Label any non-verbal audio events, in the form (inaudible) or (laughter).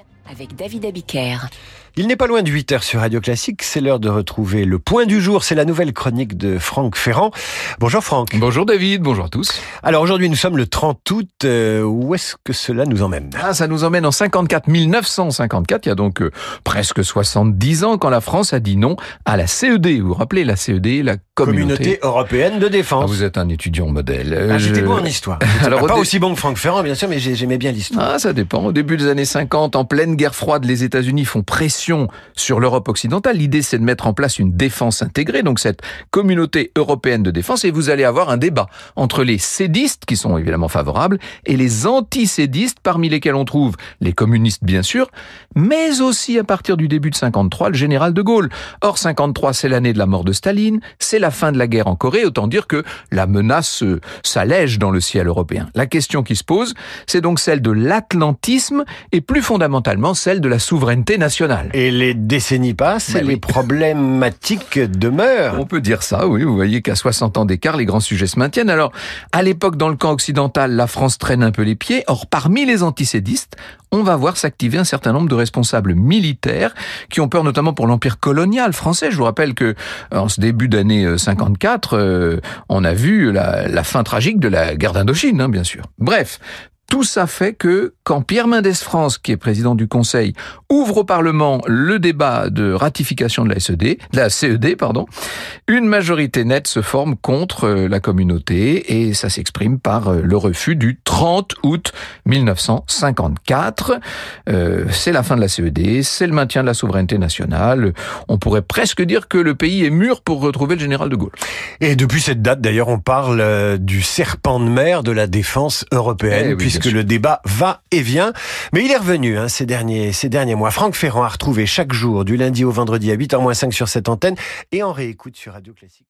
Америке. Avec David Abiker. Il n'est pas loin de 8 heures sur Radio Classique. C'est l'heure de retrouver le point du jour. C'est la nouvelle chronique de Franck Ferrand. Bonjour Franck. Bonjour David, bonjour à tous. Alors aujourd'hui nous sommes le 30 août. Euh, où est-ce que cela nous emmène? Ah, ça nous emmène en 54, 1954. Il y a donc euh, presque 70 ans quand la France a dit non à la CED. Vous vous rappelez la CED, la communauté, européenne de défense. Ah, vous êtes un étudiant modèle. Euh, Ah, J'étais je- bon en histoire. (laughs) Alors, pas au dé- aussi bon que Franck Ferrand bien sûr, mais j'ai- j'aimais bien l'histoire. Ah, ça dépend. Au début des années 50, en pleine guerre froide, les États-Unis font pression sur l'Europe occidentale. L'idée, c'est de mettre en place une défense intégrée, donc cette communauté européenne de défense, et vous allez avoir un débat entre les sédistes, qui sont évidemment favorables, et les antisédistes, parmi lesquels on trouve les communistes, bien sûr, mais aussi à partir du début de 53, le général de Gaulle. Or, 53, c'est l'année de la mort de Staline, c'est la fin de la guerre en Corée, autant dire que la menace euh, s'allège dans le ciel européen. La question qui se pose, c'est donc celle de l'atlantisme et plus fondamentalement celle de la souveraineté nationale. Et les décennies passent Bah et oui. les problématiques demeurent. On peut dire ça, oui. Vous voyez qu'à 60 ans d'écart, les grands sujets se maintiennent. Alors, à l'époque, dans le camp occidental, la France traîne un peu les pieds. Or, parmi les antisédistes, on va voir s'activer un certain nombre de responsables militaires qui ont peur notamment pour l'empire colonial français. Je vous rappelle que en ce début d'année euh, 54, euh, on a vu la, la fin tragique de la guerre d'Indochine, hein, bien sûr. Bref. Tout ça fait que quand Pierre Mendès France, qui est président du Conseil, ouvre au Parlement le débat de ratification de la SED, de la CED, pardon, une majorité nette se forme contre euh, la communauté et ça s'exprime par euh, le refus du 30 août 1954. Euh, c'est la fin de la CED, c'est le maintien de la souveraineté nationale. On pourrait presque dire que le pays est mûr pour retrouver le général de Gaulle. Et depuis cette date, d'ailleurs, on parle euh, du serpent de mer de la défense européenne, Eh oui, puisque sûr. le débat va et vient. Mais il est revenu hein, ces, derniers, ces derniers mois. Franck Ferrand a retrouvé chaque jour, du lundi au vendredi à 8h-5 sur cette antenne, et en réécoute sur Radio Classique.